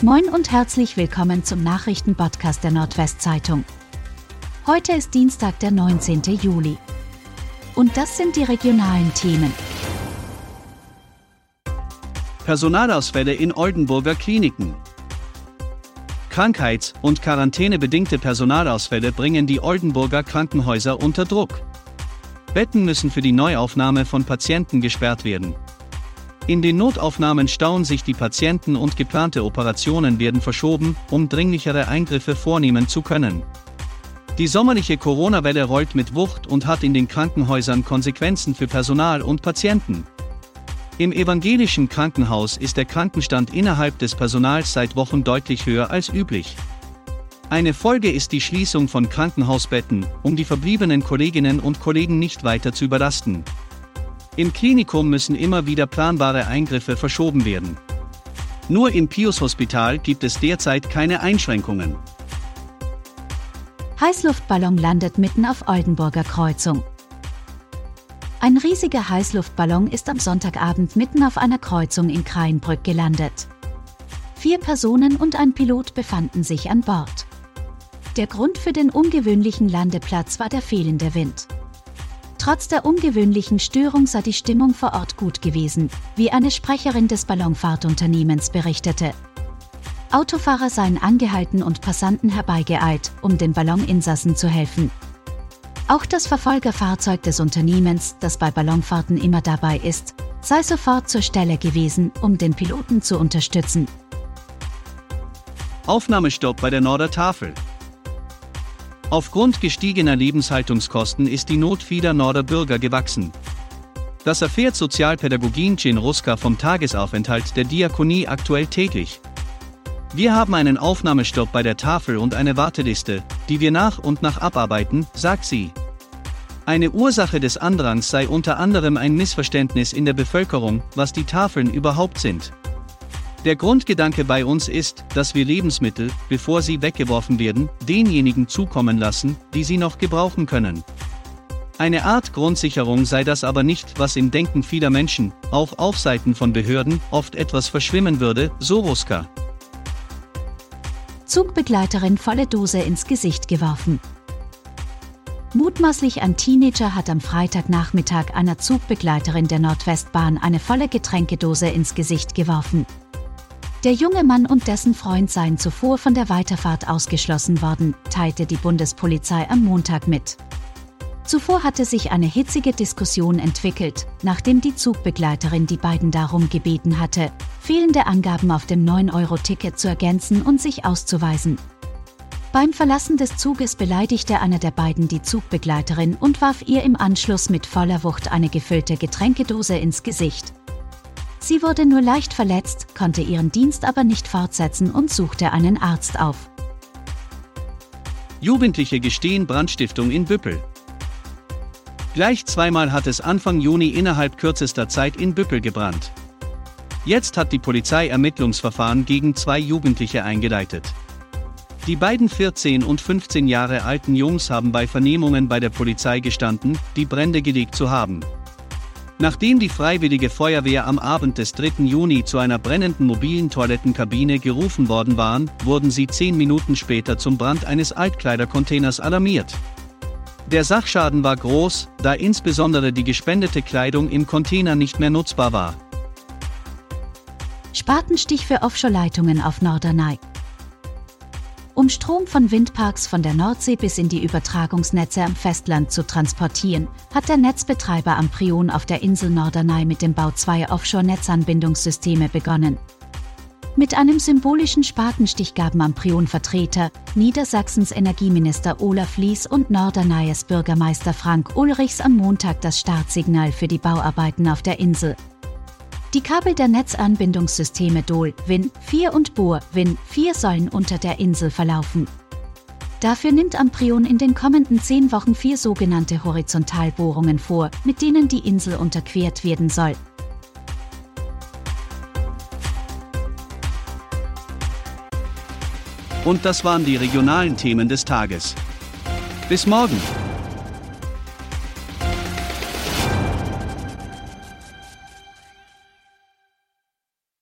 Moin und herzlich willkommen zum Nachrichtenpodcast der Nordwestzeitung. Heute ist Dienstag, der 19. Juli. Und das sind die regionalen Themen. Personalausfälle in Oldenburger Kliniken. Krankheits- und quarantänebedingte Personalausfälle bringen die Oldenburger Krankenhäuser unter Druck. Betten müssen für die Neuaufnahme von Patienten gesperrt werden. In den Notaufnahmen stauen sich die Patienten und geplante Operationen werden verschoben, um dringlichere Eingriffe vornehmen zu können. Die sommerliche Corona-Welle rollt mit Wucht und hat in den Krankenhäusern Konsequenzen für Personal und Patienten. Im evangelischen Krankenhaus ist der Krankenstand innerhalb des Personals seit Wochen deutlich höher als üblich. Eine Folge ist die Schließung von Krankenhausbetten, um die verbliebenen Kolleginnen und Kollegen nicht weiter zu überlasten. Im Klinikum müssen immer wieder planbare Eingriffe verschoben werden. Nur im Pius-Hospital gibt es derzeit keine Einschränkungen. Heißluftballon landet mitten auf Oldenburger Kreuzung. Ein riesiger Heißluftballon ist am Sonntagabend mitten auf einer Kreuzung in Kreinbrück gelandet. Vier Personen und ein Pilot befanden sich an Bord. Der Grund für den ungewöhnlichen Landeplatz war der fehlende Wind. Trotz der ungewöhnlichen Störung sei die Stimmung vor Ort gut gewesen, wie eine Sprecherin des Ballonfahrtunternehmens berichtete. Autofahrer seien angehalten und Passanten herbeigeeilt, um den Balloninsassen zu helfen. Auch das Verfolgerfahrzeug des Unternehmens, das bei Ballonfahrten immer dabei ist, sei sofort zur Stelle gewesen, um den Piloten zu unterstützen. Aufnahmestopp bei der Nordertafel. Aufgrund gestiegener Lebenshaltungskosten ist die Not vieler Norderbürger gewachsen. Das erfährt Sozialpädagogin Cin Ruska vom Tagesaufenthalt der Diakonie aktuell täglich. Wir haben einen Aufnahmestopp bei der Tafel und eine Warteliste, die wir nach und nach abarbeiten, sagt sie. Eine Ursache des Andrangs sei unter anderem ein Missverständnis in der Bevölkerung, was die Tafeln überhaupt sind. Der Grundgedanke bei uns ist, dass wir Lebensmittel, bevor sie weggeworfen werden, denjenigen zukommen lassen, die sie noch gebrauchen können. Eine Art Grundsicherung sei das aber nicht, was im Denken vieler Menschen, auch auf Seiten von Behörden, oft etwas verschwimmen würde, so Ruska. Zugbegleiterin volle Dose ins Gesicht geworfen. Mutmaßlich ein Teenager hat am Freitagnachmittag einer Zugbegleiterin der Nordwestbahn eine volle Getränkedose ins Gesicht geworfen. Der junge Mann und dessen Freund seien zuvor von der Weiterfahrt ausgeschlossen worden, teilte die Bundespolizei am Montag mit. Zuvor hatte sich eine hitzige Diskussion entwickelt, nachdem die Zugbegleiterin die beiden darum gebeten hatte, fehlende Angaben auf dem 9-Euro-Ticket zu ergänzen und sich auszuweisen. Beim Verlassen des Zuges beleidigte einer der beiden die Zugbegleiterin und warf ihr im Anschluss mit voller Wucht eine gefüllte Getränkedose ins Gesicht. Sie wurde nur leicht verletzt, konnte ihren Dienst aber nicht fortsetzen und suchte einen Arzt auf. Jugendliche gestehen Brandstiftung in Büppel. Gleich zweimal hat es Anfang Juni innerhalb kürzester Zeit in Büppel gebrannt. Jetzt hat die Polizei Ermittlungsverfahren gegen zwei Jugendliche eingeleitet. Die beiden 14 und 15 Jahre alten Jungs haben bei Vernehmungen bei der Polizei gestanden, die Brände gelegt zu haben. Nachdem die Freiwillige Feuerwehr am Abend des 3. Juni zu einer brennenden mobilen Toilettenkabine gerufen worden waren, wurden sie zehn Minuten später zum Brand eines Altkleidercontainers alarmiert. Der Sachschaden war groß, da insbesondere die gespendete Kleidung im Container nicht mehr nutzbar war. Spatenstich für Offshore-Leitungen auf Norderney. Um Strom von Windparks von der Nordsee bis in die Übertragungsnetze am Festland zu transportieren, hat der Netzbetreiber Amprion auf der Insel Norderney mit dem Bau zweier Offshore-Netzanbindungssysteme begonnen. Mit einem symbolischen Spatenstich gaben Amprion-Vertreter, Niedersachsens Energieminister Olaf Lies und Norderneyes Bürgermeister Frank Ulrichs am Montag das Startsignal für die Bauarbeiten auf der Insel. Die Kabel der Netzanbindungssysteme DOL, WIN 4 und BOR, WIN 4 sollen unter der Insel verlaufen. Dafür nimmt Amprion in den kommenden zehn Wochen vier sogenannte Horizontalbohrungen vor, mit denen die Insel unterquert werden soll. Und das waren die regionalen Themen des Tages. Bis morgen!